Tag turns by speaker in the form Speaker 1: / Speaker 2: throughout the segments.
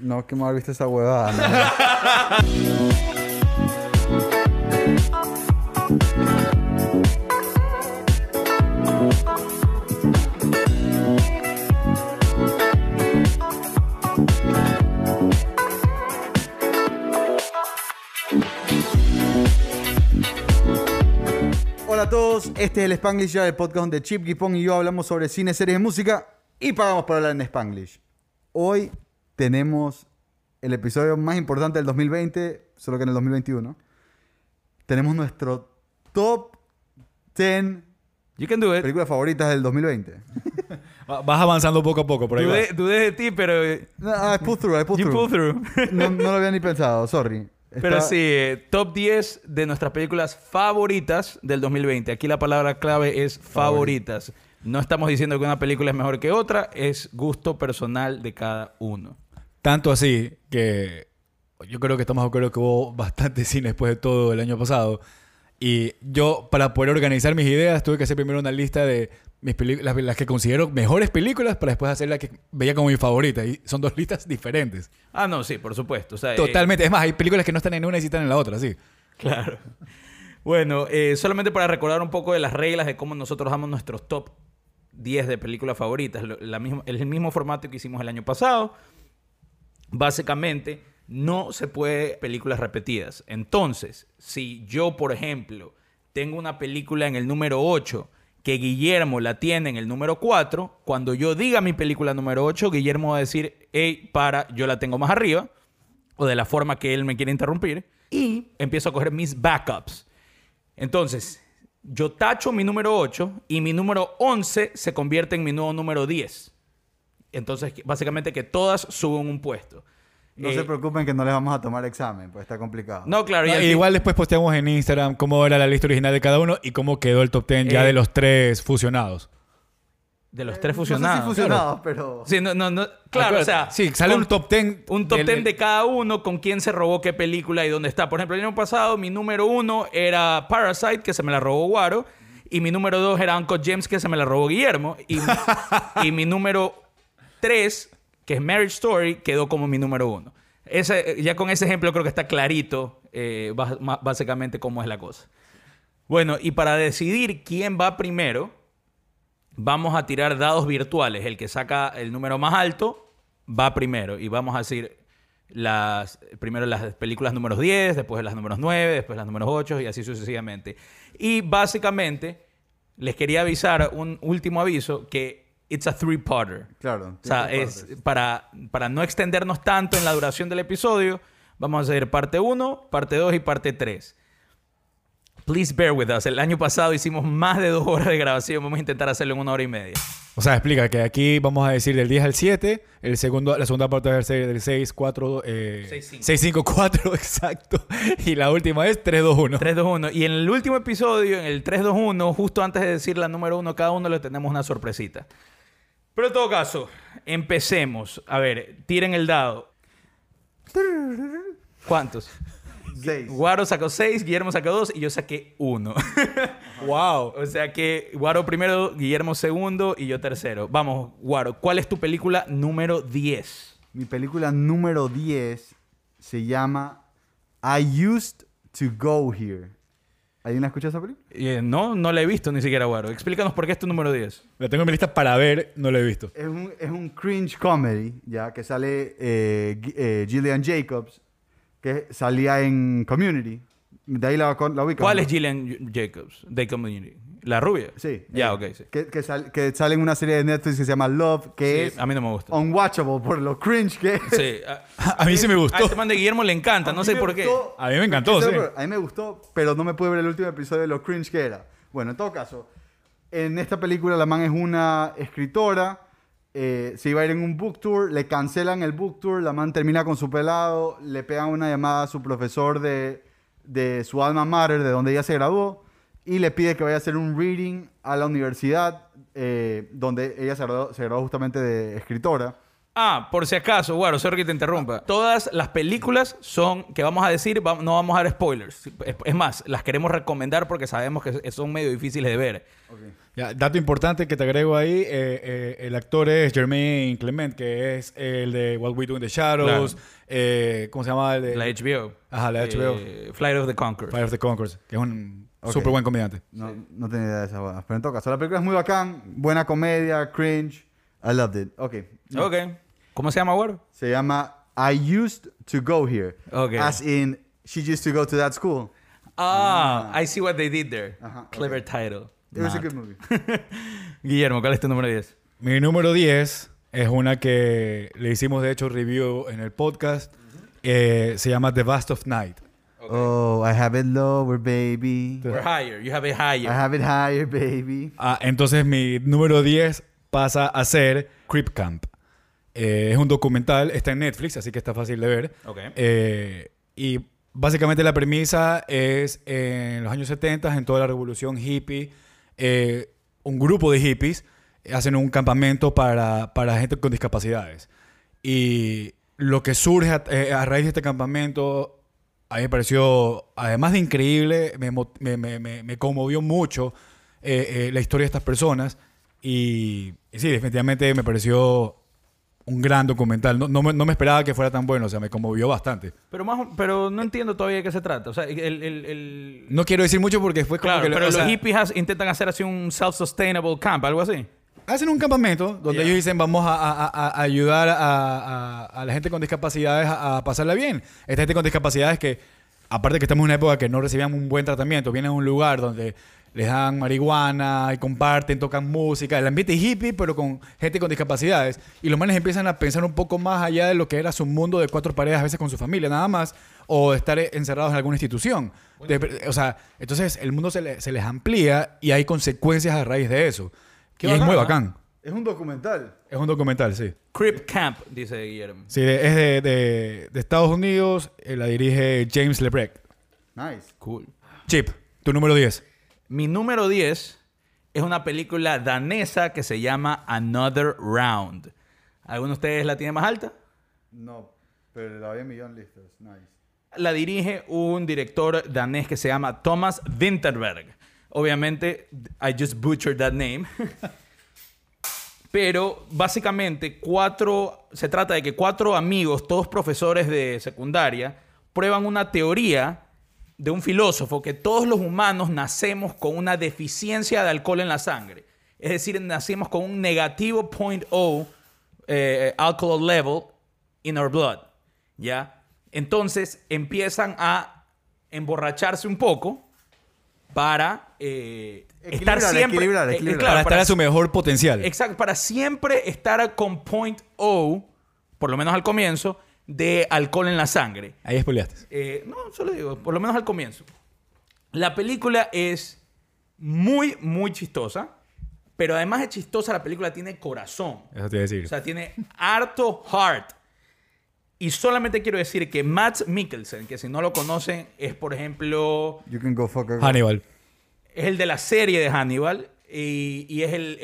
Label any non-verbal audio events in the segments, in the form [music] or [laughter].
Speaker 1: No, que me haber visto esa huevada. Hola a todos, este es el Spanglish ya, el podcast donde Chip Gipong y yo hablamos sobre cine, series de música y pagamos por hablar en Spanglish. Hoy tenemos el episodio más importante del 2020, solo que en el 2021. Tenemos nuestro top 10
Speaker 2: You can do it.
Speaker 1: películas favoritas del 2020. [laughs]
Speaker 3: Va- Vas avanzando poco a poco, por ahí.
Speaker 2: Dudé, dudé de ti, pero eh,
Speaker 1: No, I pulled through, I pulled
Speaker 2: you
Speaker 1: through.
Speaker 2: pull through.
Speaker 1: No, no lo había ni pensado, sorry. [laughs]
Speaker 2: Pero
Speaker 1: Está-
Speaker 2: sí, eh, top 10 de nuestras películas favoritas del 2020. Aquí la palabra clave es favoritas. No estamos diciendo que una película es mejor que otra, es gusto personal de cada uno.
Speaker 3: Tanto así que yo creo que estamos de acuerdo que hubo bastante [laughs] cine después de todo el año pasado. Y yo, para poder organizar mis ideas, tuve que hacer primero una lista de mis las, las que considero mejores películas para después hacer la que veía como mi favorita. Y son dos [laughs] listas diferentes.
Speaker 2: Ah, no, sí, por supuesto. O sea, eh,
Speaker 3: Totalmente. Es más, hay películas que no están en una y sí están en la otra, sí.
Speaker 2: Claro. Bueno, eh, solamente para recordar un poco de las reglas de cómo nosotros damos nuestros top 10 de películas favoritas. La misma, el mismo formato que hicimos el año pasado. Básicamente, no se puede películas repetidas. Entonces, si yo, por ejemplo, tengo una película en el número 8 que Guillermo la tiene en el número 4, cuando yo diga mi película número 8, Guillermo va a decir, hey, para, yo la tengo más arriba o de la forma que él me quiere interrumpir y empiezo a coger mis backups. Entonces, yo tacho mi número 8 y mi número 11 se convierte en mi nuevo número 10. Entonces, básicamente que todas suben un puesto.
Speaker 1: No
Speaker 2: Eh,
Speaker 1: se preocupen que no les vamos a tomar examen, pues está complicado.
Speaker 2: No, claro. y
Speaker 3: No, igual después posteamos en Instagram cómo era la lista original de cada uno y cómo quedó el top 10 ya
Speaker 2: Eh,
Speaker 3: de los tres fusionados.
Speaker 2: de los tres
Speaker 1: No sé si
Speaker 2: fusionados.
Speaker 1: fusionados, pero...
Speaker 2: Sí, no, no, no- claro, o sea...
Speaker 3: Sí, sale un top 10.
Speaker 2: Un top
Speaker 3: del-
Speaker 2: 10 de cada uno con quién se robó qué película y dónde está. Por ejemplo, el año pasado mi número uno era Parasite, que se me la robó Guaro. Y mi número dos era Uncle James, que se me la robó Guillermo. Y, [laughs] y mi número tres, que es Marriage Story, quedó como mi número uno. Ya con ese ejemplo creo que está clarito eh, básicamente cómo es la cosa. Bueno, y para decidir quién va primero, vamos a tirar dados virtuales. El que saca el número más alto va primero. Y vamos a decir las, primero las películas números 10, después las números 9, después las números 8 y así sucesivamente. Y básicamente les quería avisar un último aviso que it's a three-parter.
Speaker 1: Claro.
Speaker 2: O sea, es para, para no extendernos tanto en la duración del episodio, vamos a hacer parte 1, parte 2 y parte 3. Please bear with us. El año pasado hicimos más de dos horas de grabación. Vamos a intentar hacerlo en una hora y media.
Speaker 3: O sea, explica que aquí vamos a decir del 10 al 7, el segundo, la segunda parte va a ser del 6, 4, eh,
Speaker 2: Seis, cinco.
Speaker 3: 6, 5, 4, exacto. Y la última es 3, 2, 1.
Speaker 2: 3, 2, 1. Y en el último episodio, en el 3, 2, 1, justo antes de decir la número 1 cada uno, le tenemos una sorpresita. Pero en todo caso, empecemos. A ver, tiren el dado. ¿Cuántos?
Speaker 1: Seis.
Speaker 2: Guaro sacó 6, Guillermo sacó 2 y yo saqué 1.
Speaker 3: ¡Wow! [laughs]
Speaker 2: o sea que Guaro primero, Guillermo segundo y yo tercero. Vamos, Guaro, ¿cuál es tu película número 10?
Speaker 1: Mi película número 10 se llama I Used to Go Here. ¿Alguien la escuchado esa película?
Speaker 2: Eh, no, no la he visto ni siquiera, Guaro. Explícanos por qué es tu número 10.
Speaker 3: La tengo en mi lista para ver, no la he visto.
Speaker 1: Es un, es un cringe comedy, ya, que sale eh, eh, Gillian Jacobs, que salía en Community. De ahí la, la ubican.
Speaker 2: ¿Cuál
Speaker 1: ¿no?
Speaker 2: es Gillian Jacobs de Community? ¿La rubia?
Speaker 1: Sí.
Speaker 2: Ya, ok, sí.
Speaker 1: Que, que, sal- que sale en una serie de Netflix que se llama Love, que
Speaker 2: Sí,
Speaker 1: es
Speaker 2: a mí no me gusta.
Speaker 1: unwatchable por lo cringe que es.
Speaker 2: Sí. A, [laughs]
Speaker 3: A mí sí me
Speaker 2: a
Speaker 3: gustó.
Speaker 2: este man de Guillermo le encanta, no
Speaker 1: A
Speaker 2: sé
Speaker 1: mí me
Speaker 2: por qué.
Speaker 3: A mí me encantó,
Speaker 1: Sí, A mí me gustó, pero no me pude ver el último episodio de lo cringe que era. Bueno, en todo caso, en esta película la man es una escritora, eh, se iba a ir en un book tour, le cancelan el book tour, la man termina con su pelado, le pegan una llamada a su profesor de, de su alma mater, de donde ella se graduó, y le pide que vaya a hacer un reading a la universidad, eh, donde ella se graduó, se graduó justamente de escritora.
Speaker 2: Ah, por si acaso, Guaro, sorry que te interrumpa. Todas las películas son, que vamos a decir, va- no vamos a dar spoilers. Es, es más, las queremos recomendar porque sabemos que son medio difíciles de ver.
Speaker 3: Ya, dato importante que te agrego ahí, eh, eh, el actor es Jermaine Clement, que es el de What We Do in the Shadows,
Speaker 2: Claro.
Speaker 3: eh, ¿cómo se llama? El de
Speaker 2: La HBO.
Speaker 3: Ajá, la HBO.
Speaker 2: Eh, Flight of the Conchords.
Speaker 3: Fire of the Conquerors, que es un
Speaker 1: Ok.
Speaker 3: súper buen comediante.
Speaker 1: No, no tenía idea de esas huevadas. Pero en todo caso, la película es muy bacán. Buena comedia, cringe. I loved it. Ok.
Speaker 2: Ok. ¿Cómo se llama, Guaro?
Speaker 1: Se llama I used to go here.
Speaker 2: Ok.
Speaker 1: As in, she used to go to that school.
Speaker 2: Ah, I see what they did there.
Speaker 1: Ajá,
Speaker 2: Clever title.
Speaker 1: It was a good movie. [laughs]
Speaker 2: Guillermo, ¿cuál es tu número 10?
Speaker 3: Mi número 10 es una que le hicimos de hecho review en el podcast. Eh, se llama The Vast of Night.
Speaker 1: Oh, I have it lower, baby.
Speaker 2: Or higher. You have it
Speaker 1: I
Speaker 2: higher.
Speaker 1: have it higher, baby.
Speaker 3: Ah, entonces mi número 10 pasa a ser Creep Camp. Eh, es un documental, está en Netflix, así que está fácil de ver.
Speaker 2: Ok.
Speaker 3: Eh, y básicamente la premisa es en los años 70, en toda la revolución hippie, eh, un grupo de hippies hacen un campamento para, para gente con discapacidades. Y lo que surge a, eh, a raíz de este campamento, a mí me pareció, además de increíble, me, me- me- me- conmovió mucho eh, eh, la historia de estas personas. Y, y sí, definitivamente me pareció un gran documental. No, no me, no me esperaba que fuera tan bueno, o sea, me conmovió bastante.
Speaker 2: Pero, más, pero no entiendo todavía de qué se trata. O sea, el... el, el-
Speaker 3: No quiero decir mucho porque fue como
Speaker 2: Claro,
Speaker 3: que...
Speaker 2: pero
Speaker 3: o
Speaker 2: los
Speaker 3: sea,
Speaker 2: hippies has- intentan hacer así un self-sustainable camp, algo así.
Speaker 3: Hacen un campamento donde
Speaker 2: Yeah.
Speaker 3: ellos dicen vamos a, a- a- a ayudar a, la gente con discapacidades a, pasarla bien. Esta gente con discapacidades que, aparte que estamos en una época que no recibían un buen tratamiento, vienen a un lugar donde les dan marihuana y comparten, tocan música, el ambiente hippie, pero con gente con discapacidades. Y los manes empiezan a pensar un poco más allá de lo que era su mundo de cuatro paredes, a veces con su familia nada más, o estar encerrados en alguna institución. De- o sea, entonces el mundo se, le- se les amplía y hay consecuencias a raíz de eso.
Speaker 2: Qué
Speaker 3: y es
Speaker 2: bacán,
Speaker 3: muy
Speaker 2: ¿no?
Speaker 3: bacán.
Speaker 1: Es un documental.
Speaker 3: Es un documental, sí.
Speaker 2: Crip Camp, dice Guillermo.
Speaker 3: Sí, es de, de- de Estados Unidos. eh, la dirige James LeBrecht.
Speaker 1: Nice.
Speaker 2: Cool.
Speaker 3: Chip, tu número 10.
Speaker 2: Mi número 10 es una película danesa que se llama Another Round. ¿Alguno de ustedes la tiene más alta?
Speaker 1: No, pero la había en millón listos. Nice.
Speaker 2: La dirige un director danés que se llama Thomas Winterberg. Obviamente, I just butchered that name. [laughs] Pero básicamente, cuatro, se trata de que cuatro amigos, todos profesores de secundaria, prueban una teoría de un filósofo que todos los humanos nacemos con una deficiencia de alcohol en la sangre. Es decir, nacemos con un negativo 0.0 eh, alcohol level in our blood. ¿Ya? Entonces empiezan a emborracharse un poco para eh, estar siempre.
Speaker 1: equilibrar,
Speaker 2: eh,
Speaker 1: equilibrar.
Speaker 2: claro,
Speaker 3: para estar a su mejor potencial.
Speaker 2: Exacto, para siempre estar con point O, por lo menos al comienzo, de alcohol en la sangre.
Speaker 3: Ahí spoileaste.
Speaker 2: Eh, no, solo digo, por lo menos al comienzo. La película es muy, muy chistosa, pero además de chistosa, la película tiene corazón.
Speaker 3: Eso te iba a decir.
Speaker 2: O sea, tiene harto heart. Y solamente quiero decir que Matt Mikkelsen, que si no lo conocen, es por ejemplo
Speaker 1: You can go fuck
Speaker 3: Hannibal.
Speaker 2: es el de la serie de Hannibal y, y es el,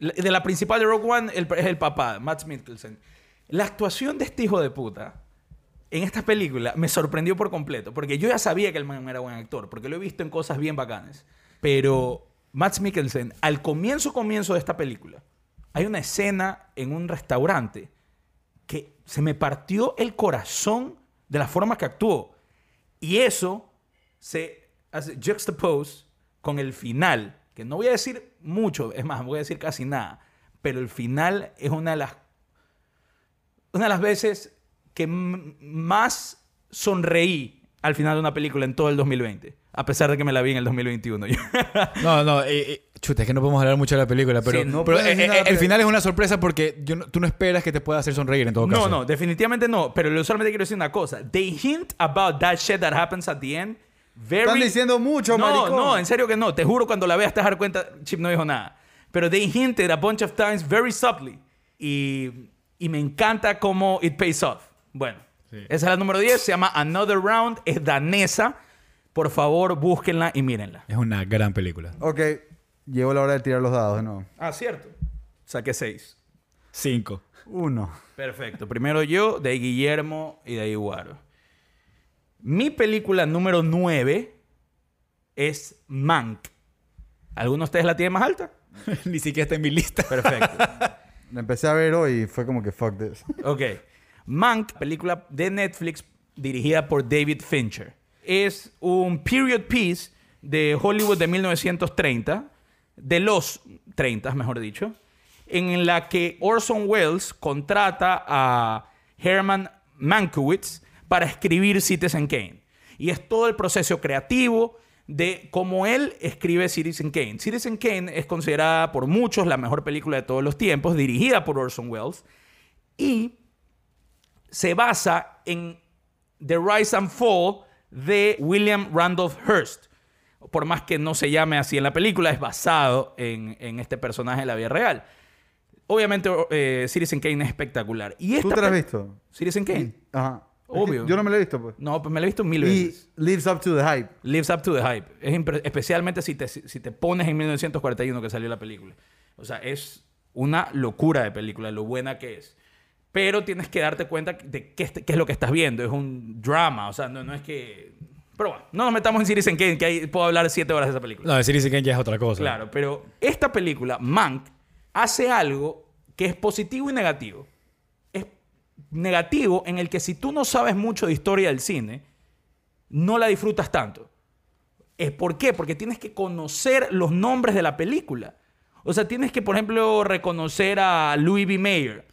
Speaker 2: el- de la principal de Rogue One el- es el papá, Matt Mikkelsen. La actuación de este hijo de puta en esta película me sorprendió por completo, porque yo ya sabía que el man era buen actor, porque lo he visto en cosas bien bacanas. Pero Matt Mikkelsen, al comienzo, comienzo de esta película, hay una escena en un restaurante se me partió el corazón de la forma que actuó. Y eso se hace juxtapose con el final, que no voy a decir mucho, es más, voy a decir casi nada, pero el final es una de las una de las veces que más sonreí al final de una película en todo el 2020, a pesar de que me la vi en el 2021. [laughs]
Speaker 3: No, no, eh, eh, chuta, es que no podemos hablar mucho de la película, pero,
Speaker 2: Sí, no
Speaker 3: pero, eh, eh, el final es una sorpresa porque yo no- tú no esperas que te pueda hacer sonreír en todo caso.
Speaker 2: No, no, definitivamente no. Pero yo solamente quiero decir una cosa. They hint about that shit that happens at the end. Very...
Speaker 1: Están diciendo mucho,
Speaker 2: no,
Speaker 1: maricón.
Speaker 2: No, en serio que no. Te juro, cuando la veas te vas a dar cuenta, Chip no dijo nada. Pero they hinted a bunch of times very subtly. Y, y me encanta cómo it pays off. Bueno, esa es la número 10. Se llama Another Round. Es danesa. Por favor, búsquenla y mírenla.
Speaker 3: Es una gran película.
Speaker 1: Ok, llegó la hora de tirar los dados de nuevo.
Speaker 2: Ah, cierto. Saqué 6.
Speaker 3: Cinco.
Speaker 1: Uno.
Speaker 2: Perfecto. Primero yo, de ahí Guillermo y de ahí Guaro. Mi película número 9 es Mank. ¿Alguno de ustedes la tiene más alta? [laughs]
Speaker 3: Ni siquiera está en mi lista.
Speaker 2: Perfecto. [laughs]
Speaker 1: La empecé a ver hoy y fue como que fuck this.
Speaker 2: Ok. Mank, película de Netflix dirigida por David Fincher. Es un period piece de Hollywood de 1930, de los 30, mejor dicho, en la que Orson Welles contrata a Herman Mankiewicz para escribir Citizen Kane. Y es todo el proceso creativo de cómo él escribe Citizen Kane. Citizen Kane es considerada por muchos la mejor película de todos los tiempos, dirigida por Orson Welles, y se basa en The Rise and Fall de William Randolph Hearst. Por más que no se llame así en la película, es basado en, en este personaje de la vida real. Obviamente, eh, Citizen Kane es espectacular. Y
Speaker 1: ¿Tú te la has visto?
Speaker 2: Citizen Kane.
Speaker 1: Ajá. Que
Speaker 2: Obvio.
Speaker 1: Yo no me la he visto, pues.
Speaker 2: No, pues me la he visto mil
Speaker 1: Y
Speaker 2: veces.
Speaker 1: lives up to the hype.
Speaker 2: Lives up to the hype. Es especialmente si te, si te pones en 1941 que salió la película. O sea, es una locura de película, lo buena que es. Pero tienes que darte cuenta de qué, es- qué es lo que estás viendo. Es un drama, o sea, no, no es que... Pero bueno, no nos metamos en Citizen Kane, que ahí puedo hablar siete horas de esa película.
Speaker 3: No, decir Citizen Kane ya es otra cosa.
Speaker 2: Claro, pero esta película, Mank, hace algo que es positivo y negativo. Es negativo en el que si tú no sabes mucho de historia del cine, no la disfrutas tanto. Eh, ¿Por qué? Porque tienes que conocer los nombres de la película. O sea, tienes que, por ejemplo, reconocer a Louis B. Mayer,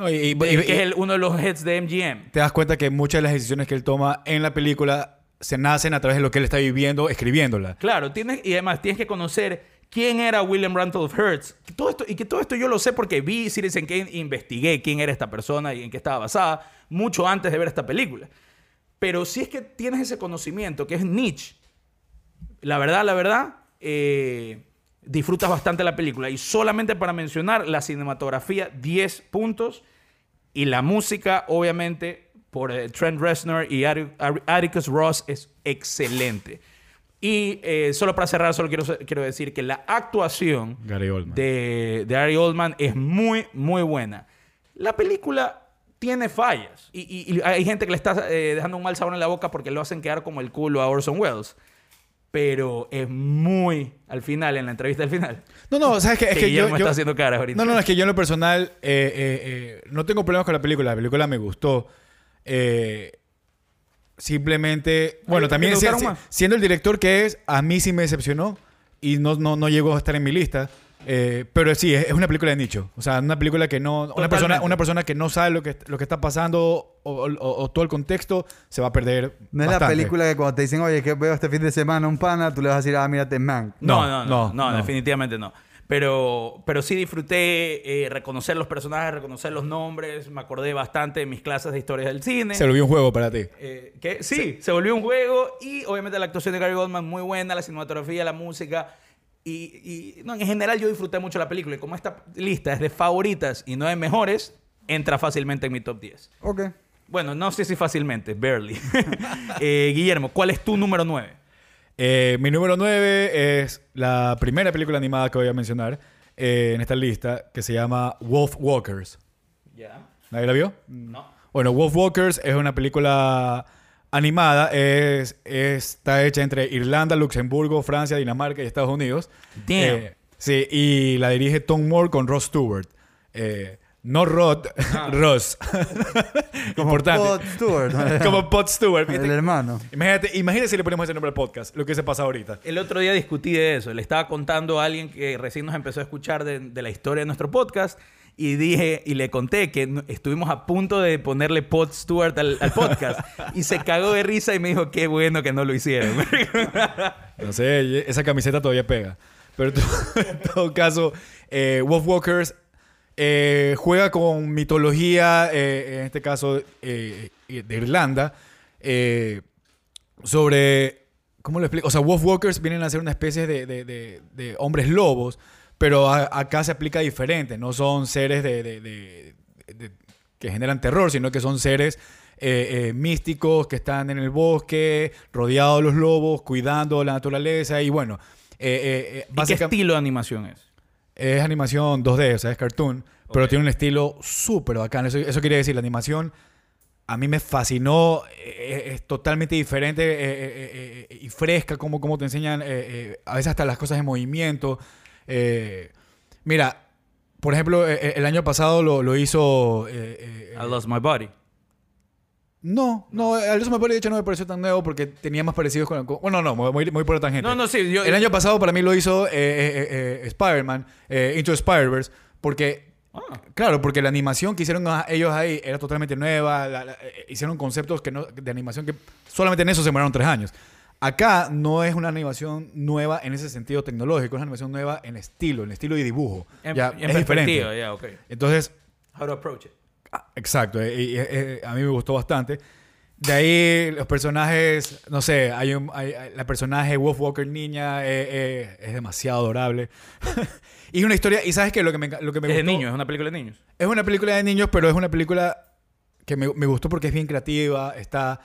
Speaker 3: No, y, y- y-
Speaker 2: que es el- uno de los heads de MGM.
Speaker 3: te das cuenta que muchas de las decisiones que él toma en la película se nacen a través de lo que él está viviendo escribiéndola.
Speaker 2: Claro, tienes, y además tienes que conocer quién era William Randolph Hearst. Todo esto, y que todo esto yo lo sé porque vi Citizen Kane investigué quién era esta persona y en qué estaba basada mucho antes de ver esta película. Pero si es que tienes ese conocimiento, que es niche, la verdad, la verdad, eh, disfrutas bastante la película. Y solamente para mencionar, la cinematografía, 10 puntos. Y la música, obviamente, por eh, Trent Reznor y Ari- Ari- Atticus Ross es excelente. Y eh, solo para cerrar, solo quiero, quiero decir que la actuación de, de Ari Oldman es muy, muy buena. La película tiene fallas. Y, y- y hay gente que le está eh, dejando un mal sabor en la boca porque lo hacen quedar como el culo a Orson Welles. Pero es muy al final, en la entrevista al final.
Speaker 3: No, no, sabes que es
Speaker 2: que
Speaker 3: que yo, yo-
Speaker 2: está haciendo caras ahorita.
Speaker 3: No, no, es que yo en lo personal eh, eh, eh, no tengo problemas con la película. La película me gustó. Simplemente, bueno,
Speaker 2: ¿por qué
Speaker 3: también si- siendo el director que es, a mí sí me decepcionó y no, no, no llegó a estar en mi lista. Eh, pero sí, es, es una película de nicho. O sea, una película que no. Una persona, una persona que no sabe lo que, lo que está pasando o, o- o todo el contexto se va a perder.
Speaker 1: No es la
Speaker 3: bastante.
Speaker 1: película que cuando te dicen, oye, que veo este fin de semana un pana, tú le vas a decir, ah, mírate Man.
Speaker 2: No,
Speaker 3: No,
Speaker 2: no, no, no,
Speaker 3: no,
Speaker 2: definitivamente no. Pero, pero sí disfruté eh, reconocer los personajes, reconocer los nombres. Me acordé bastante de mis clases de historia del cine.
Speaker 3: Se volvió un juego para ti.
Speaker 2: Eh, que sí, se volvió un juego y obviamente la actuación de Gary Goldman muy buena, la cinematografía, la música. Y, y, no, en general yo disfruté mucho la película. Y como esta lista es de favoritas y no de mejores, entra fácilmente en mi top 10.
Speaker 1: Ok.
Speaker 2: Bueno, no sé si fácilmente, barely. [laughs] Eh, Guillermo, ¿cuál es tu número 9?
Speaker 3: Eh, mi número 9 es la primera película animada que voy a mencionar eh, en esta lista, que se llama Wolf Walkers.
Speaker 2: Ya.
Speaker 3: ¿Nadie la vio?
Speaker 2: No.
Speaker 3: Bueno, Wolf Walkers es una película animada. Es, está hecha entre Irlanda, Luxemburgo, Francia, Dinamarca y Estados Unidos.
Speaker 2: Damn.
Speaker 3: Eh, sí, y la dirige Tom Moore con Ross Stewart. Eh, no Rod, [laughs] Ross. [laughs]
Speaker 1: Como
Speaker 3: Importante.
Speaker 1: Pod Stewart. [laughs]
Speaker 3: Como Pod Stewart. ¿viste?
Speaker 1: el hermano.
Speaker 3: Imagínate, imagínate si le ponemos ese nombre al podcast, lo que se pasa ahorita.
Speaker 2: El otro día discutí de eso. Le estaba contando a alguien que recién nos empezó a escuchar de, de la historia de nuestro podcast y dije y le conté que estuvimos a punto de ponerle Pod Stewart al, al podcast [laughs] y se cagó de risa y me dijo qué bueno que no lo hicieron. [laughs]
Speaker 3: No sé, esa camiseta todavía pega. Pero [laughs] en todo caso, eh, Wolf Walkers eh, juega con mitología, eh, en este caso eh, de Irlanda, eh, sobre. ¿Cómo lo explico? O sea, Wolf Walkers vienen a ser una especie de, de- de- de hombres lobos, pero a- acá se aplica diferente. No son seres de, de- de- de- que generan terror, sino que son seres eh, eh, místicos que están en el bosque, rodeados de los lobos, cuidando la naturaleza y bueno. eh,
Speaker 2: ¿Y qué estilo de animación es?
Speaker 3: es animación 2D, o sea, es cartoon, pero tiene un estilo súper bacán. Eso, eso quiere decir, la animación a mí me fascinó, eh, es, totalmente diferente y fresca, como, como te enseñan, a veces hasta las cosas en movimiento. Eh, mira, por ejemplo, eh, eh, el año pasado lo, lo hizo... eh, eh,
Speaker 2: I Lost My Body.
Speaker 3: no, no, a eso me parece, de hecho no me pareció tan nuevo porque tenía más parecidos con... con- bueno, no, muy, muy por la tangente.
Speaker 2: No, no, sí. Yo,
Speaker 3: El año pasado para mí lo hizo eh, Spider-Man, eh, Into Spider-Verse, porque,
Speaker 2: Ah.
Speaker 3: claro, porque la animación que hicieron ellos ahí era totalmente nueva, la- la- hicieron conceptos que no, de animación que solamente en eso se demoraron tres años. Acá no es una animación nueva en ese sentido tecnológico, es una animación nueva en estilo, en estilo y dibujo.
Speaker 2: En,
Speaker 3: ya,
Speaker 2: en
Speaker 3: es diferente.
Speaker 2: perspectiva, ya, ok.
Speaker 3: Entonces,
Speaker 2: How to approach it.
Speaker 3: Ah, Exacto, eh, y, eh, eh, a mí me gustó bastante. De ahí los personajes, no sé, hay, un, hay- hay- la personaje Wolf Walker niña eh, eh, es demasiado adorable. [laughs] y es una historia, y sabes que lo que me, lo que me
Speaker 2: Es de
Speaker 3: gustó-
Speaker 2: niños, es una película de niños.
Speaker 3: es una película de niños, pero es una película que me, me gustó porque es bien creativa, está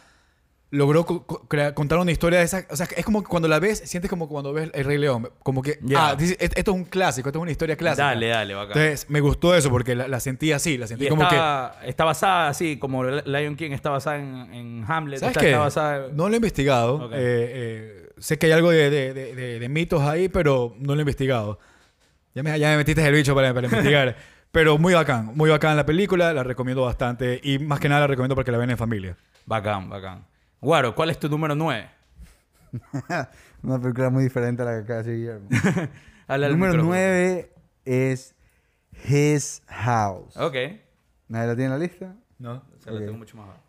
Speaker 3: logró contar una historia de esa, o sea, es como que cuando la ves, sientes como cuando ves El Rey León, como que
Speaker 2: Ya.
Speaker 3: ah, dices, esto es un clásico, esto es una historia clásica.
Speaker 2: Dale, dale, bacán.
Speaker 3: Entonces, me gustó eso porque la, la sentí así, la sentí
Speaker 2: Y
Speaker 3: como que
Speaker 2: está, está basada así, como Lion King está basada en, en Hamlet.
Speaker 3: ¿Sabes
Speaker 2: está,
Speaker 3: qué?
Speaker 2: está basada
Speaker 3: No lo he investigado.
Speaker 2: Ok.
Speaker 3: Eh, eh, sé que hay algo de, de- de- de- mitos ahí, pero no lo he investigado. Ya me, ya me metiste el bicho para, para investigar. [laughs] pero muy bacán, muy bacán la película, la recomiendo bastante. Y más que nada la recomiendo porque la ven en familia.
Speaker 2: Bacán, bacán. Guaro, ¿cuál es tu número 9? [laughs]
Speaker 1: Una película muy diferente a la que acaba de decir Guillermo. [laughs]
Speaker 2: Habla al
Speaker 1: Número
Speaker 2: micrófono.
Speaker 1: 9 es His House.
Speaker 2: Ok.
Speaker 1: ¿Nadie la tiene en la lista?
Speaker 3: ¿No?
Speaker 2: Se la
Speaker 1: Ok.
Speaker 2: tengo mucho más abajo.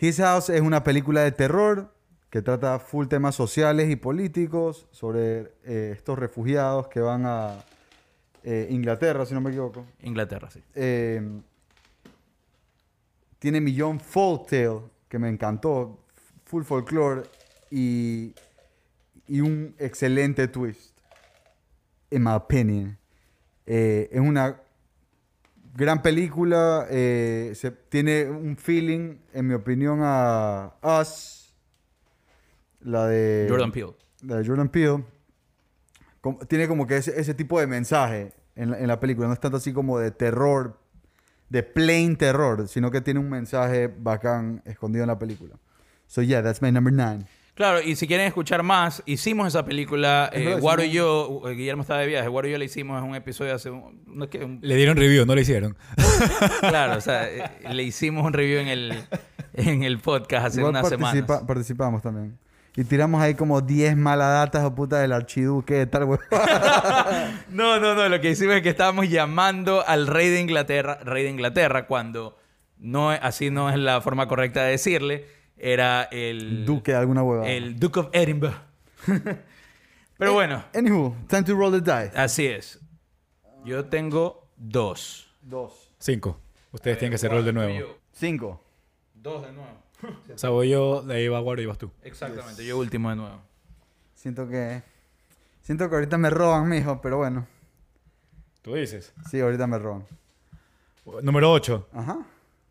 Speaker 1: His House es una película de terror que trata full temas sociales y políticos sobre eh, estos refugiados que van a eh, Inglaterra, si no me equivoco.
Speaker 2: Inglaterra, sí.
Speaker 1: Eh, tiene Millón Folktale, que me encantó, full folklore, y, y un excelente twist, en my opinion. Eh, es una gran película, eh, se, tiene un feeling, en mi opinión, a Us, la de
Speaker 2: Jordan Peele.
Speaker 1: la de Jordan Peele, como- tiene como que ese, ese tipo de mensaje en la, en la película. No es tanto así como de terror, de plain terror, sino que tiene un mensaje bacán escondido en la película. So yeah, that's my number nine.
Speaker 2: Claro, y si quieren escuchar más, hicimos esa película.
Speaker 1: Es
Speaker 2: eh, Guaro y yo, eh, Guillermo estaba de viaje, Guaro y yo le hicimos un episodio hace un, no es que un-
Speaker 3: Le dieron review, no lo hicieron. [laughs]
Speaker 2: claro, o sea, eh, le hicimos un review en el, en el podcast hace
Speaker 1: Igual
Speaker 2: unas
Speaker 1: participa-
Speaker 2: semanas.
Speaker 1: participamos también. Y tiramos ahí como 10 maladatas o puta del archiduque de tal. [laughs]
Speaker 2: No, no, no. Lo que hicimos es que estábamos llamando al rey de Inglaterra, rey de Inglaterra, cuando no, así no es la forma correcta de decirle. Era el
Speaker 1: Duque de alguna hueva.
Speaker 2: el Duke of Edinburgh. [laughs] Pero bueno,
Speaker 1: Anywho, time to roll the dice.
Speaker 2: así es. Yo tengo dos.
Speaker 1: Dos.
Speaker 3: Cinco. Ustedes tienen que hacer rol de nuevo.
Speaker 1: Cinco.
Speaker 2: Dos de nuevo. [laughs]
Speaker 3: O sea, voy yo, de ahí va Guaro y vas tú.
Speaker 2: Exactamente, yo último de nuevo.
Speaker 1: Siento que... Siento que ahorita me roban, mijo, pero bueno.
Speaker 3: Tú dices.
Speaker 1: Sí, ahorita me roban.
Speaker 3: Número 8.
Speaker 1: Ajá.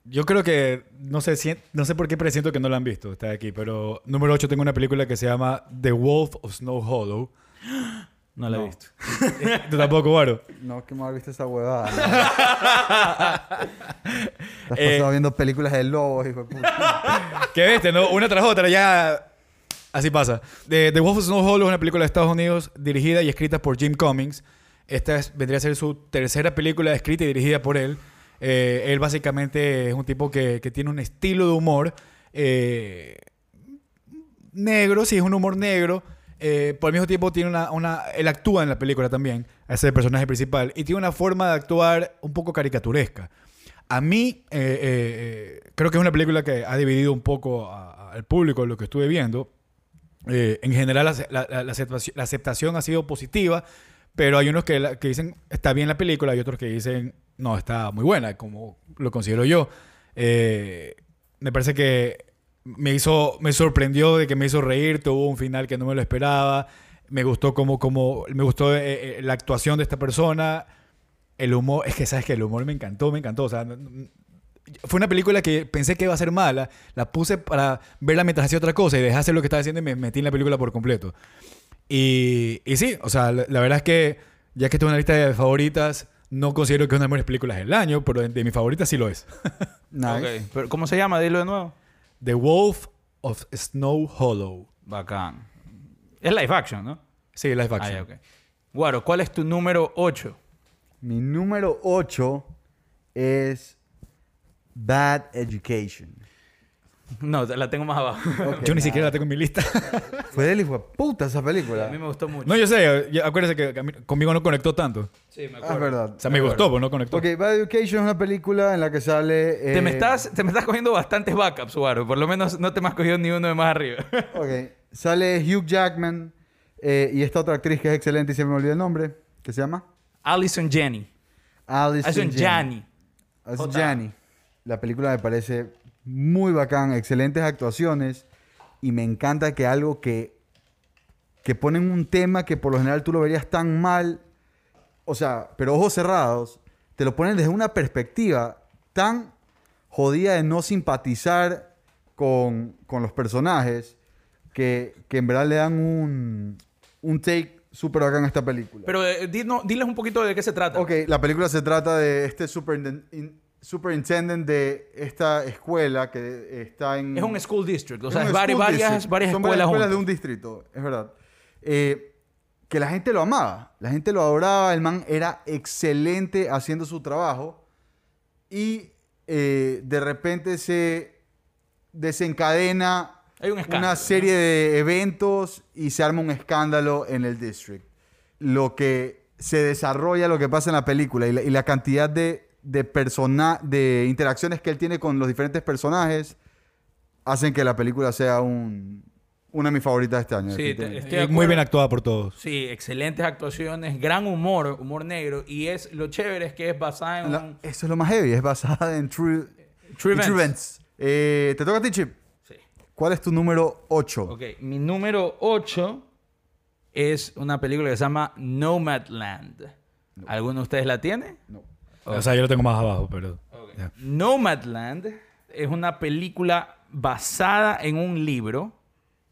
Speaker 3: Yo creo que, no sé, si- no sé por qué presiento que no la han visto, está aquí, pero número 8 tengo una película que se llama The Wolf of Snow Hollow. [gasps]
Speaker 2: No la he visto. [laughs]
Speaker 3: Tú tampoco, Guaro.
Speaker 1: No, que me haber visto esa huevada. ¿no? [laughs] Estás
Speaker 3: Eh,
Speaker 1: pasado viendo películas de lobos, hijo de puta. [laughs]
Speaker 3: ¿Qué viste? No? Una tras otra, ya. Así pasa. The, The Wolf of Snow Hollow es una película de Estados Unidos dirigida y escrita por Jim Cummings. Esta es- vendría a ser su tercera película escrita y dirigida por él. Eh, él básicamente es un tipo que, tiene un estilo de humor eh, negro, sí, es un humor negro. eh, por el mismo tiempo tiene una. Él actúa en la película también, ese el personaje principal, y tiene una forma de actuar un poco caricaturesca. A mí, creo que es una película que ha dividido un poco al público lo que estuve viendo. En general, la, aceptación, ha sido positiva, pero hay unos que, que dicen está bien la película y otros que dicen no, está muy buena, como lo considero yo. Eh, me parece que me hizo, me sorprendió de que me hizo reír, tuvo un final que no me lo esperaba. Me gustó como, como, me gustó eh, eh, la actuación de esta persona. El humor, es que sabes que el humor me encantó, me encantó. O sea, fue una película que pensé que iba a ser mala. La puse para verla mientras hacía otra cosa y dejé hacer lo que estaba haciendo y me metí en la película por completo. Y, y sí, o sea, la, verdad es que ya que es una lista de favoritas, no considero que es una de las mejores películas del año, pero de, de mis favoritas sí lo es. [laughs]
Speaker 1: Nice.
Speaker 2: Pero, ¿Cómo se llama? Dilo de nuevo.
Speaker 3: The Wolf of Snow Hollow.
Speaker 2: Bacán. Es live action, ¿no?
Speaker 3: Sí, live action.
Speaker 2: ya, ok. Guaro, ¿cuál es tu número 8?
Speaker 1: Mi número 8 es Bad Education. [laughs]
Speaker 2: No, la tengo más abajo.
Speaker 3: Yo ni siquiera la tengo en mi lista. [laughs]
Speaker 1: Fue del hijo de puta esa película.
Speaker 2: A mí me gustó mucho.
Speaker 3: no, yo sé. yo- acuérdense que a mí- conmigo no conectó tanto.
Speaker 2: Sí, me
Speaker 1: Ah, es verdad.
Speaker 3: O sea, me gustó, pero no conectó.
Speaker 1: Ok, Bad Education es una película en la que sale...
Speaker 2: Te, me
Speaker 1: eh,
Speaker 2: estás, te me estás cogiendo bastantes backups, Guaro. Por lo menos no te me has cogido ni uno de más arriba. [laughs]
Speaker 1: Ok, sale Hugh Jackman eh, y esta otra actriz que es excelente y se me olvidó el nombre. ¿Qué se llama?
Speaker 2: Alison Jenny.
Speaker 1: Alison
Speaker 2: Alison
Speaker 1: Janney.
Speaker 2: Janney.
Speaker 1: Alison. Janney. La película me parece muy bacán, excelentes actuaciones y me encanta que algo que, que ponen un tema que por lo general tú lo verías tan mal, o sea, pero ojos cerrados, te lo ponen desde una perspectiva tan jodida de no simpatizar con, con los personajes que, que en verdad le dan un, un take súper bacán a esta película.
Speaker 2: Pero eh, dinos- diles un poquito de qué se trata.
Speaker 1: Ok, la película se trata de este in- superintendent de esta escuela que está en...
Speaker 2: Es un school district. O sea, varias,
Speaker 1: district.
Speaker 2: varias
Speaker 1: Son
Speaker 2: escuelas
Speaker 1: varias escuelas de un distrito, es verdad. Eh, que la gente lo amaba, la gente lo adoraba, el man era excelente haciendo su trabajo y eh, de repente se desencadena
Speaker 2: Hay un escándalo,
Speaker 1: una serie de eventos y se arma un escándalo en el district. Lo que se desarrolla, lo que pasa en la película y la, y la cantidad de, de, persona, de interacciones que él tiene con los diferentes personajes hacen que la película sea un, una de mis favoritas de este año.
Speaker 2: Sí, te-
Speaker 1: definitivamente.
Speaker 2: estoy de
Speaker 3: Muy bien actuada por todos.
Speaker 2: Sí, excelentes actuaciones, gran humor, humor negro. Y es lo chévere es que es basada en
Speaker 1: La-
Speaker 2: un
Speaker 1: eso es lo más heavy, es basada en true,
Speaker 2: True
Speaker 1: en
Speaker 2: events.
Speaker 1: events. Eh, Te toca a ti, Chip.
Speaker 2: Sí.
Speaker 1: ¿Cuál es tu número 8?
Speaker 2: Ok, mi número 8 es una película que se llama Nomadland. ¿Alguno de ustedes la tiene?
Speaker 1: No.
Speaker 3: O sea, yo lo tengo más abajo, pero...
Speaker 2: Nomadland es una película basada en un libro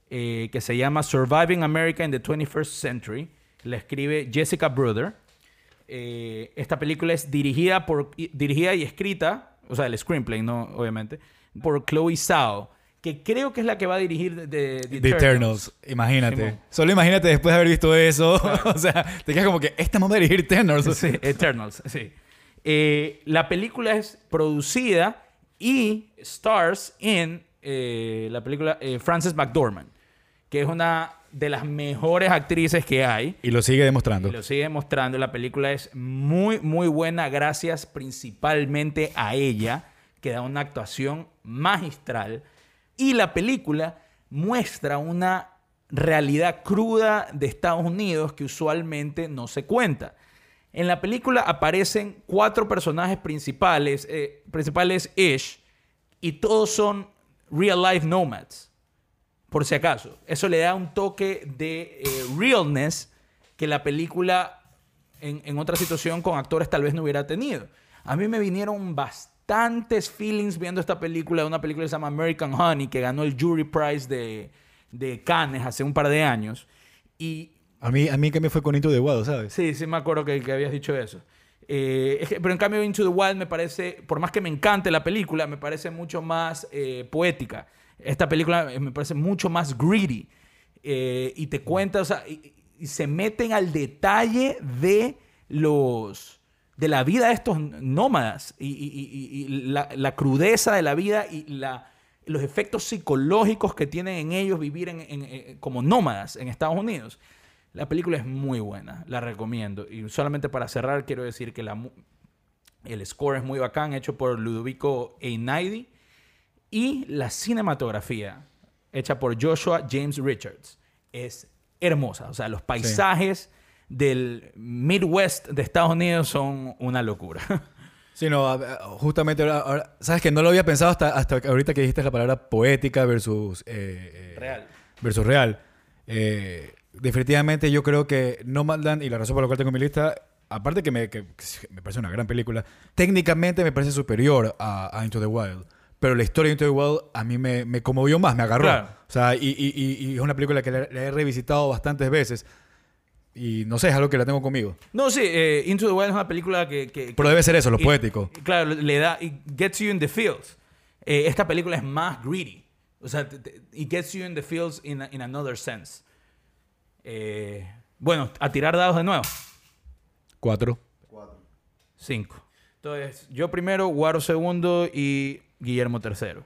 Speaker 2: eh, que se llama Surviving America in the 21st Century. La escribe Jessica Bruder. Eh, esta película es dirigida, por, y- dirigida y escrita, o sea, el screenplay, no, obviamente, por Chloe Zhao, que creo que es la que va a dirigir The
Speaker 3: The
Speaker 2: Eternals.
Speaker 3: Eternals, imagínate.
Speaker 2: Simón.
Speaker 3: Solo imagínate después de haber visto eso. [laughs] o sea, te quedas como que esta mamá de dirigir Eternals.
Speaker 2: Sí, Eternals, sí. Eh, la película es producida y stars en eh, la película eh, Frances McDormand, que es una de las mejores actrices que hay.
Speaker 3: Y lo sigue demostrando.
Speaker 2: Y lo sigue demostrando. La película es muy, muy buena gracias principalmente a ella, que da una actuación magistral. Y la película muestra una realidad cruda de Estados Unidos que usualmente no se cuenta. En la película aparecen cuatro personajes principales, eh, principales ish, y todos son real life nomads por si acaso. Eso le da un toque de eh, realness que la película en, en otra situación con actores tal vez no hubiera tenido. A mí me vinieron bastantes feelings viendo esta película, una película que se llama American Honey, que ganó el Jury Prize de, de Cannes hace un par de años. Y
Speaker 3: A mí, a mí que me fue con Into the Wild, ¿sabes?
Speaker 2: Sí, sí me acuerdo que, habías dicho eso. Eh, pero en cambio Into the Wild me parece, por más que me encante la película, me parece mucho más eh, poética. Esta película eh, me parece mucho más greedy. Eh, y te cuenta, o sea, y, se meten al detalle de los de la vida de estos nómadas y, la, crudeza de la vida y los efectos psicológicos que tienen en ellos vivir en- en- en- como nómadas en Estados Unidos. La película es muy buena, la recomiendo. Y solamente para cerrar, quiero decir que la, el score es muy bacán, hecho por Ludovico Einaudi. Y la cinematografía, hecha por Joshua James Richards, es hermosa. O sea, los paisajes del Midwest de Estados Unidos son una locura. [laughs]
Speaker 3: Sí, no, justamente ahora, ahora- sabes que no lo había pensado hasta, hasta ahorita que dijiste la palabra poética versus eh, eh,
Speaker 2: Real.
Speaker 3: Versus real. Eh, definitivamente yo creo que Nomadland y la razón por la cual tengo mi lista, aparte que me, que- que me parece una gran película, técnicamente me parece superior a, a Into the Wild. Pero la historia de Into the Wild a mí me, me conmovió más, me agarró.
Speaker 2: Claro.
Speaker 3: O sea, y, y- y- y es una película que la, la he revisitado bastantes veces. y no sé, es algo que la tengo conmigo.
Speaker 2: No, sí, eh, Into the Wild es una película que... que-
Speaker 3: Pero debe ser eso, lo poético.
Speaker 2: Claro, le da... It gets you in the feels. Eh, esta película es más greedy. O sea, it gets you in the feels in, a- in another sense. Eh, bueno, a tirar dados de nuevo.
Speaker 3: Cuatro.
Speaker 2: Cinco. Entonces, yo primero, Guaro segundo y Guillermo tercero.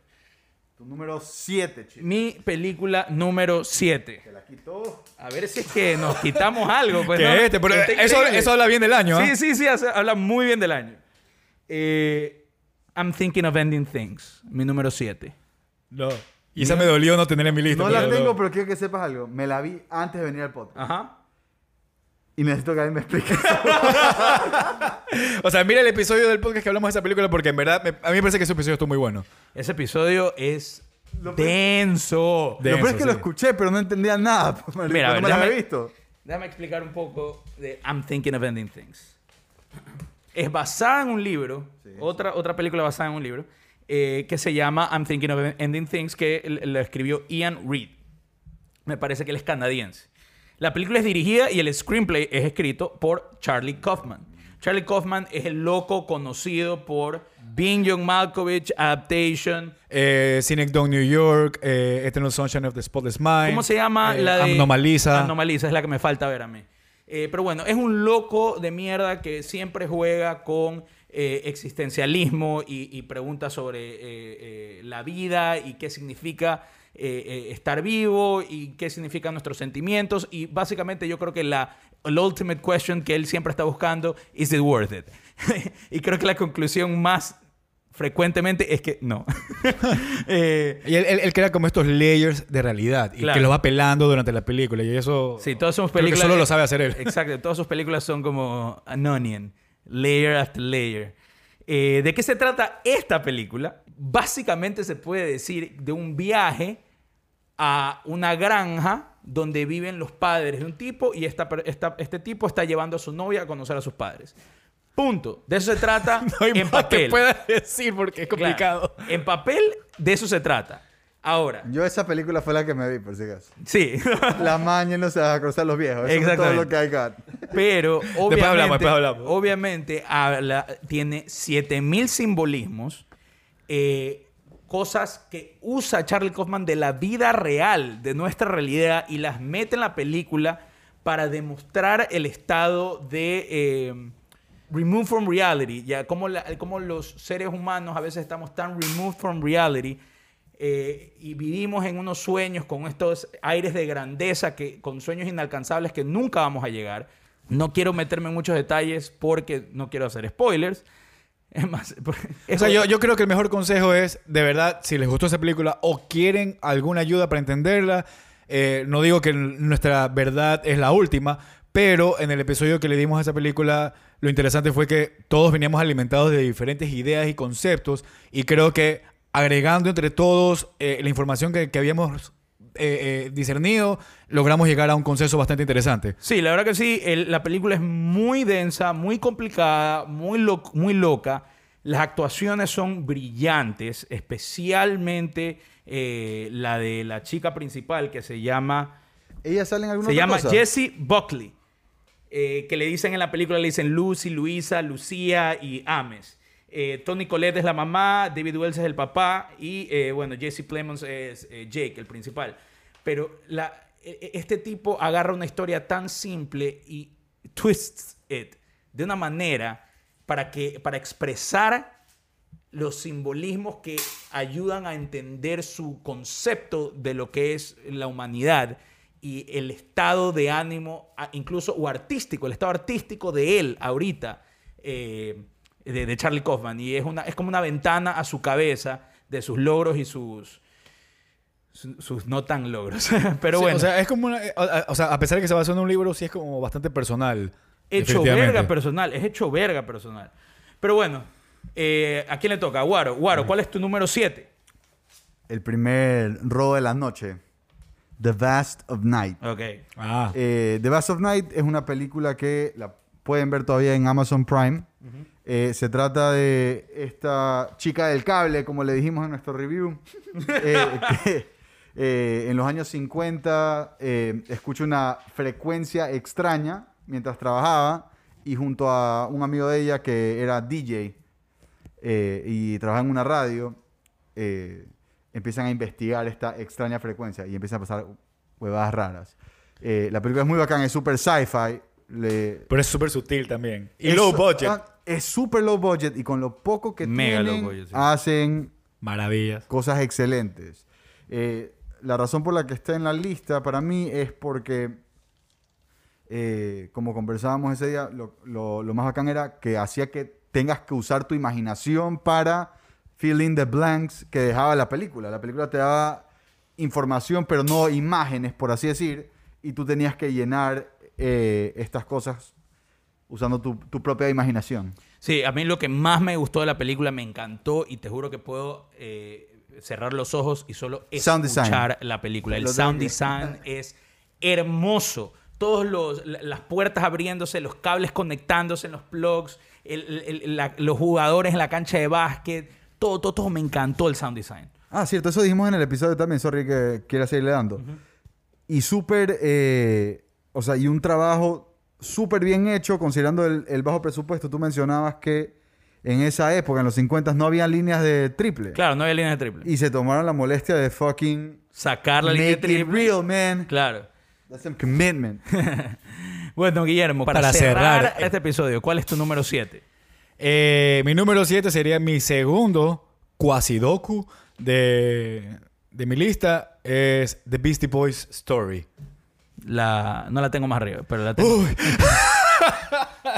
Speaker 1: Tu número 7, chico.
Speaker 2: Mi película número 7.
Speaker 1: Te la quito.
Speaker 2: A ver si es que nos quitamos algo. Pues, [laughs]
Speaker 3: Que
Speaker 2: ¿no?
Speaker 3: este, pero eso, habla bien del año, ¿ah?
Speaker 2: Sí, sí, sí, hace- habla muy bien del año. Eh, I'm thinking of ending things. Mi número 7.
Speaker 3: No. Y esa me dolió no tener en mi lista.
Speaker 1: No la
Speaker 3: pero-
Speaker 1: tengo, pero quiero que sepas algo. Me la vi antes de venir al podcast.
Speaker 2: Ajá.
Speaker 1: Y necesito que alguien me explique. [laughs]
Speaker 3: O sea, mira el episodio del podcast que hablamos de esa película porque en verdad me- a mí me parece que ese episodio estuvo muy bueno.
Speaker 2: Ese episodio es
Speaker 1: Lo-
Speaker 2: denso.
Speaker 3: De-
Speaker 1: lo peor es que lo escuché, pero no entendía nada. pues, marico,
Speaker 2: Mira, a
Speaker 1: no
Speaker 2: ver,
Speaker 1: me la había
Speaker 2: déjame-
Speaker 1: visto.
Speaker 2: Déjame explicar un poco de I'm Thinking of Ending Things. Es basada en un libro, otra, otra película basada en un libro, eh, que se llama I'm Thinking of Ending Things, que lo escribió Ian Reid. Me parece que él es canadiense. La película es dirigida y el screenplay es escrito por Charlie Kaufman. Charlie Kaufman es el loco conocido por Being John Malkovich, Adaptation,
Speaker 3: Eh, Dog New York, eh, Eternal Sunshine of the Spotless Mind.
Speaker 2: ¿Cómo se llama
Speaker 3: Eh,
Speaker 2: la de
Speaker 3: Anomaliza.
Speaker 2: Anomaliza es la que me falta ver a mí. Eh, pero bueno, es un loco de mierda que siempre juega con eh, existencialismo y, y pregunta sobre eh, eh, la vida y qué significa estar vivo y qué significan nuestros sentimientos. Y básicamente yo creo que la el ultimate question que él siempre está buscando is it worth it? [laughs] y creo que la conclusión más frecuentemente es que no. [laughs] Eh,
Speaker 3: Y él, él- él crea como estos layers de realidad y
Speaker 2: Claro.
Speaker 3: que los va pelando durante la película. Y eso.
Speaker 2: Sí, todas sus
Speaker 3: creo que
Speaker 2: películas.
Speaker 3: solo lo sabe hacer él.
Speaker 2: Exacto, todas sus películas son como an onion, layer after layer. Eh, ¿De qué se trata esta película? Básicamente se puede decir de un viaje a una granja donde viven los padres de un tipo y esta, este tipo está llevando a su novia a conocer a sus padres. Punto. De eso se trata [laughs]
Speaker 3: No hay
Speaker 2: en
Speaker 3: más que pueda decir porque es
Speaker 2: Claro.
Speaker 3: complicado.
Speaker 2: En papel, de eso se trata. Ahora,
Speaker 1: Yo esa película fue la que me vi, por si acaso.
Speaker 2: sí.
Speaker 1: La maña no se va a cruzar los viejos. Eso es todo lo que hay got.
Speaker 2: Pero obviamente,
Speaker 3: hablamos, después hablamos.
Speaker 2: obviamente habla- tiene 7000 simbolismos, eh, cosas que usa Charlie Kaufman de la vida real, de nuestra realidad, y las mete en la película para demostrar el estado de eh, remove from reality, ya como, la- como los seres humanos a veces estamos tan removed from reality eh, y vivimos en unos sueños con estos aires de grandeza, que, con sueños inalcanzables que nunca vamos a llegar. No quiero meterme en muchos detalles porque no quiero hacer spoilers. [laughs] Es más,
Speaker 3: O sea, yo, yo creo que el mejor consejo es, de verdad, si les gustó esa película o quieren alguna ayuda para entenderla, eh, no digo que nuestra verdad es la última, pero en el episodio que le dimos a esa película, lo interesante fue que todos veníamos alimentados de diferentes ideas y conceptos y creo que agregando entre todos eh, la información que, que habíamos eh, eh, discernido, logramos llegar a un consenso bastante interesante.
Speaker 2: Sí, la verdad que sí. el- la película es muy densa, muy complicada, muy, lo- muy loca. Las actuaciones son brillantes, especialmente eh, la de la chica principal que se llama,
Speaker 1: ¿Ella sale en alguna
Speaker 2: se llama
Speaker 1: cosa?
Speaker 2: Jessie Buckley. eh, que le dicen en la película, le dicen Lucy, Luisa, Lucía y Ames. Eh, Tony Collette es la mamá, David Wells es el papá y, eh, bueno, Jesse Plemons es eh, Jake, el principal. Pero la, e- e- este tipo agarra una historia tan simple y twists it de una manera para, que, para expresar los simbolismos que ayudan a entender su concepto de lo que es la humanidad y el estado de ánimo, incluso o artístico, el estado artístico de él ahorita, de, de Charlie Kaufman. Y es, una, es como una ventana a su cabeza de sus logros y sus, su- sus no tan logros. [laughs] Pero
Speaker 3: Sí,
Speaker 2: bueno,
Speaker 3: O sea, es como una- eh, o- sea, a pesar de que se basó en un libro, sí es como bastante personal.
Speaker 2: hecho verga personal, es hecho verga personal. Pero bueno, eh, ¿a quién le toca? Guaro, Guaro, ¿cuál es tu número 7?
Speaker 1: El primer robo de la noche. The Vast of Night.
Speaker 2: Ok.
Speaker 3: Ah.
Speaker 1: Eh, The Vast of Night es una película que la pueden ver todavía en Amazon Prime. Eh, se trata de esta chica del cable, como le dijimos en nuestro review, [laughs] eh, que Eh, en los años 50 eh, escucho una frecuencia extraña mientras trabajaba y junto a un amigo de ella que era DJ eh, y trabajaba en una radio, eh, empiezan a investigar esta extraña frecuencia y empiezan a pasar huevadas raras. La película es muy bacán, es súper sci-fi. Le-
Speaker 3: Pero es súper sutil también. Y
Speaker 1: es
Speaker 3: low budget.
Speaker 1: ah, Es súper low budget y con lo poco que
Speaker 2: Mega low
Speaker 1: tienen,
Speaker 2: budget, sí.
Speaker 1: hacen
Speaker 3: Maravillas.
Speaker 1: cosas excelentes. Eh, la razón por la que está en la lista para mí es porque, eh, como conversábamos ese día, lo, lo- lo más bacán era que hacía que tengas que usar tu imaginación para fill in the blanks que dejaba la película. La película te daba información, pero no imágenes, por así decir, y tú tenías que llenar eh, estas cosas usando tu, tu propia imaginación.
Speaker 2: Sí, a mí lo que más me gustó de la película me encantó y te juro que puedo eh, cerrar los ojos y solo escuchar la película. El
Speaker 1: Lo
Speaker 2: sound design [laughs] es hermoso. Todos los la- las puertas abriéndose, los cables conectándose en los plugs, el- el- la- los jugadores en la cancha de básquet, todo, todo, todo me encantó el sound design.
Speaker 1: Ah, cierto, eso dijimos en el episodio también, sorry que quiera seguirle dando. Y súper, eh, o sea, y un trabajo súper bien hecho considerando el, el bajo presupuesto. Tú mencionabas que en esa época, en los 50, no había líneas de triple.
Speaker 2: Claro, no había línea de triple.
Speaker 1: Y se tomaron la molestia de fucking
Speaker 2: Sacar la línea de
Speaker 1: make it
Speaker 2: triple.
Speaker 1: real, man.
Speaker 2: Claro.
Speaker 1: That's some commitment. [laughs]
Speaker 2: Bueno, Guillermo, para,
Speaker 3: Para
Speaker 2: cerrar,
Speaker 3: cerrar,
Speaker 2: este episodio, ¿cuál es tu número 7?
Speaker 3: Eh, mi número 7 sería mi segundo Quasidoku de, de mi lista. Es The Beastie Boys Story.
Speaker 2: La, no la tengo más arriba, pero la tengo.
Speaker 3: Uy, [laughs]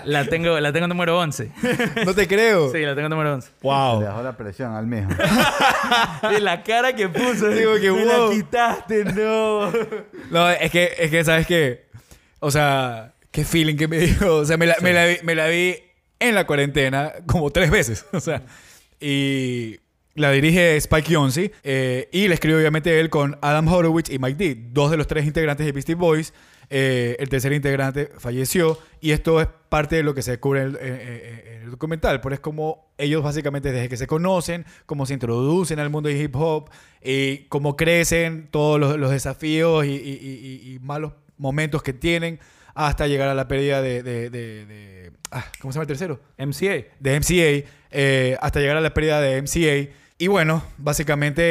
Speaker 2: La tengo, la tengo número 11.
Speaker 3: no te creo.
Speaker 2: Sí, la tengo número 11.
Speaker 1: Le
Speaker 3: Wow.
Speaker 1: dejó la presión al mismo. [laughs]
Speaker 2: Y la cara que puso.
Speaker 3: Digo que,
Speaker 2: me
Speaker 3: wow.
Speaker 2: la quitaste, no.
Speaker 3: No, es que, es que, ¿sabes qué? O sea, qué feeling que me dio. O sea, me la, me la vi, me la vi en la cuarentena como tres veces. [laughs] O sea, y la dirige Spike Jonze eh, y la escribe obviamente él con Adam Horowitz y Mike D, dos de los tres integrantes de Beastie Boys. Eh, el tercer integrante falleció y esto es parte de lo que se descubre en el, en- en- en el documental, pero es como ellos básicamente desde que se conocen, cómo se introducen al mundo de hip hop y cómo crecen, todos los, los desafíos y, y- y- y- y malos momentos que tienen hasta llegar a la pérdida de... de- de- de- ah, ¿Cómo se llama el tercero?
Speaker 2: MCA.
Speaker 3: de MCA eh, hasta llegar a la pérdida de MCA. Y bueno, básicamente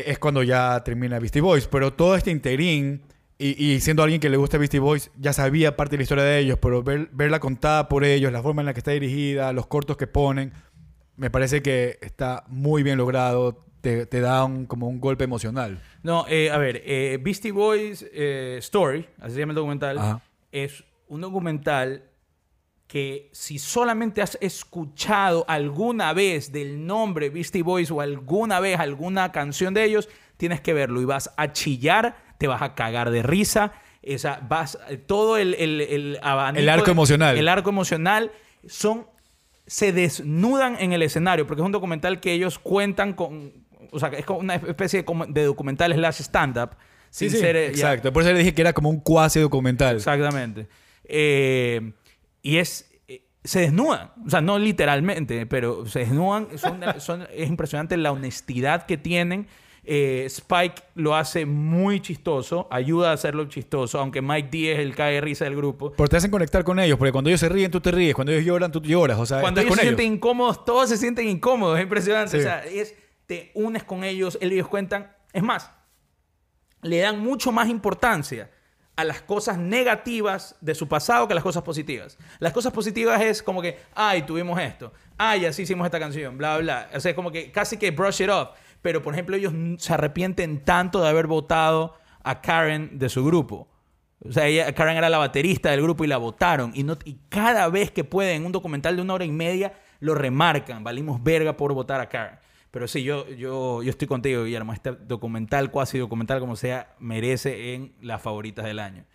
Speaker 3: eh, es cuando ya termina Beastie Boys. Pero todo este interín, y, y siendo alguien que le gusta Beastie Boys, ya sabía parte de la historia de ellos, pero ver- verla contada por ellos, la forma en la que está dirigida, los cortos que ponen, me parece que está muy bien logrado. Te, te da un- como un golpe emocional.
Speaker 2: No, eh, a ver, eh, Beastie Boys eh, Story, así se llama el documental,
Speaker 3: Ajá.
Speaker 2: es un documental que si solamente has escuchado alguna vez del nombre Beastie Boys o alguna vez alguna canción de ellos, tienes que verlo y vas a chillar, te vas a cagar de risa, esa, vas, todo el, el, el abanico
Speaker 3: El arco emocional.
Speaker 2: El arco emocional son se desnudan en el escenario, porque es un documental que ellos cuentan con, o sea, es como una especie de, de documental slash stand-up.
Speaker 3: Sí,
Speaker 2: sin
Speaker 3: sí,
Speaker 2: ser, ya-
Speaker 3: exacto. Por eso le dije que era como un cuasi documental.
Speaker 2: Exactamente. Eh, y es. eh, Se desnudan. O sea, no literalmente, pero se desnudan. Son, [laughs] son- es impresionante la honestidad que tienen. Eh, Spike lo hace muy chistoso, ayuda a hacerlo chistoso, aunque Mike D es el cae de risa del grupo.
Speaker 3: Porque te hacen conectar con ellos, porque cuando ellos se ríen, tú te ríes. Cuando ellos lloran, tú lloras. O sea,
Speaker 2: Cuando ellos se
Speaker 3: ellos.
Speaker 2: sienten incómodos, todos se sienten incómodos. Es impresionante.
Speaker 3: Sí.
Speaker 2: O sea, es, te unes con ellos, ellos cuentan. Es más, le dan mucho más importancia a las cosas negativas de su pasado que a las cosas positivas. Las cosas positivas es como que, ay, tuvimos esto, ay, así hicimos esta canción, bla, bla. O sea, es como que casi que brush it off. Pero, por ejemplo, ellos se arrepienten tanto de haber votado a Karen de su grupo. O sea, ella- Karen era la baterista del grupo y la votaron. Y, no, y cada vez que pueden, en un documental de una hora y media, lo remarcan. Valimos verga por votar a Karen. Pero sí, yo, yo, yo estoy contigo, Guillermo. Este documental, cuasi documental, como sea, merece en las favoritas del año.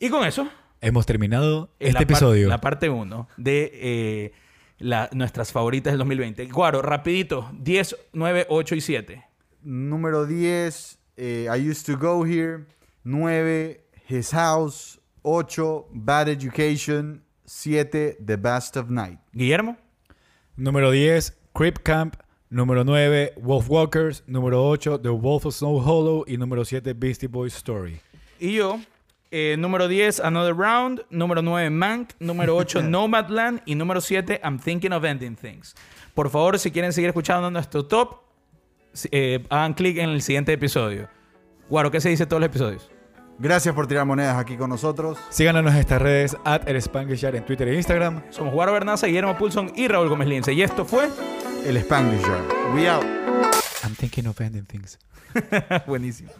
Speaker 2: Y con eso,
Speaker 3: Hemos terminado este
Speaker 2: la par-
Speaker 3: episodio.
Speaker 2: la parte 1 de eh, la- nuestras favoritas del 2020. Guaro, rapidito. 10, 9, 8 y 7.
Speaker 1: Número 10, eh, I Used to Go Here. 9, His House. 8, Bad Education. 7, The Best of Night.
Speaker 2: Guillermo.
Speaker 3: Número 10, Crip Camp. Número 9, Wolf Walkers. Número 8, The Wolf of Snow Hollow. Y número 7, Beastie Boys Story.
Speaker 2: Y yo, eh, número 10, Another Round. Número 9, Mank. Número 8, [laughs] Nomadland. Y número 7, I'm Thinking of Ending Things. Por favor, si quieren seguir escuchando nuestro top, eh, hagan clic en el siguiente episodio. Guaro, ¿qué se dice en todos los episodios?
Speaker 1: Gracias por tirar monedas aquí con nosotros.
Speaker 3: Síganos en nuestras redes at el en Twitter e Instagram.
Speaker 2: Somos Guaro Bernaza, Guillermo Pulson y Raúl Gómez Lince. Y esto fue...
Speaker 1: El Spanglish. We out.
Speaker 3: I'm thinking of ending things. [laughs]
Speaker 2: Buenísimo.